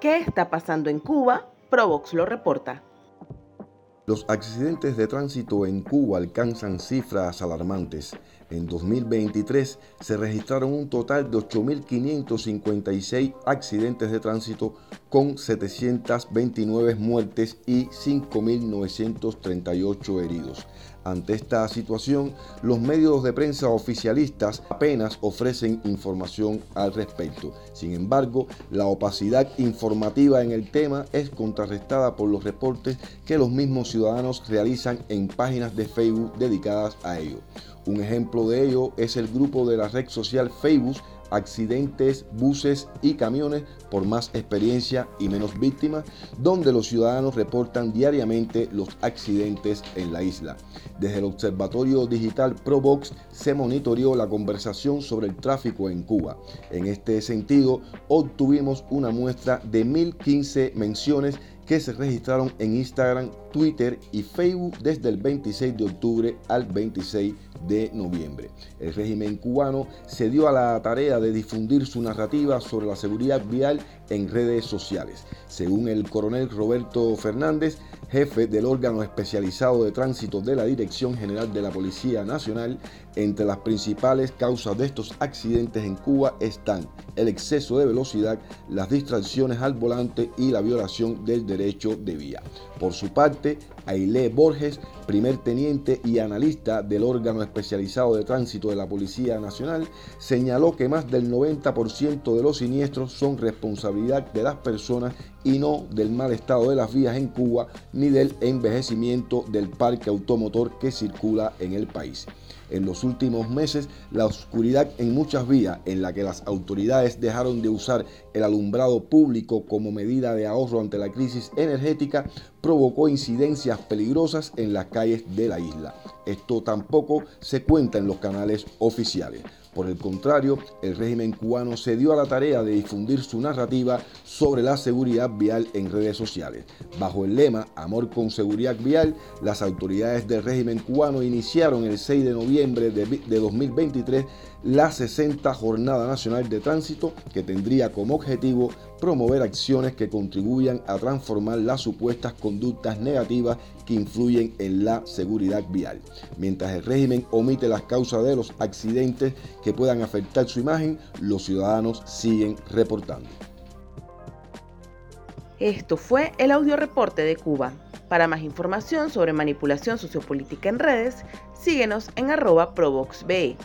¿Qué está pasando en Cuba? Provox lo reporta. Los accidentes de tránsito en Cuba alcanzan cifras alarmantes. En 2023 se registraron un total de 8.556 accidentes de tránsito con 729 muertes y 5.938 heridos. Ante esta situación, los medios de prensa oficialistas apenas ofrecen información al respecto. Sin embargo, la opacidad informativa en el tema es contrarrestada por los reportes que los mismos ciudadanos realizan en páginas de Facebook dedicadas a ello. Un ejemplo de ello es el grupo de la red social Facebook accidentes, buses y camiones por más experiencia y menos víctimas, donde los ciudadanos reportan diariamente los accidentes en la isla. Desde el Observatorio Digital ProBox se monitoreó la conversación sobre el tráfico en Cuba. En este sentido, obtuvimos una muestra de 1015 menciones que se registraron en Instagram, Twitter y Facebook desde el 26 de octubre al 26 de noviembre. El régimen cubano se dio a la tarea de difundir su narrativa sobre la seguridad vial en redes sociales. Según el coronel Roberto Fernández, jefe del órgano especializado de tránsito de la Dirección General de la Policía Nacional, entre las principales causas de estos accidentes en Cuba están el exceso de velocidad, las distracciones al volante y la violación del derecho de vía. Por su parte, Ailé Borges, primer teniente y analista del órgano especializado de tránsito de la Policía Nacional, señaló que más del 90% de los siniestros son responsabilidad de las personas y no del mal estado de las vías en Cuba ni del envejecimiento del parque automotor que circula en el país. En los últimos meses, la oscuridad en muchas vías en la que las autoridades dejaron de usar el alumbrado público como medida de ahorro ante la crisis energética provocó incidencias peligrosas en las calles de la isla. Esto tampoco se cuenta en los canales oficiales. Por el contrario, el régimen cubano se dio a la tarea de difundir su narrativa sobre la seguridad vial en redes sociales. Bajo el lema Amor con Seguridad Vial, las autoridades del régimen cubano iniciaron el 6 de noviembre de, 2023 la 60 Jornada Nacional de Tránsito que tendría como objetivo promover acciones que contribuyan a transformar las supuestas conductas negativas que influyen en la seguridad vial. Mientras el régimen omite las causas de los accidentes que puedan afectar su imagen, los ciudadanos siguen reportando. Esto fue el audio reporte de Cuba. Para más información sobre manipulación sociopolítica en redes, síguenos en arroba provoxbe.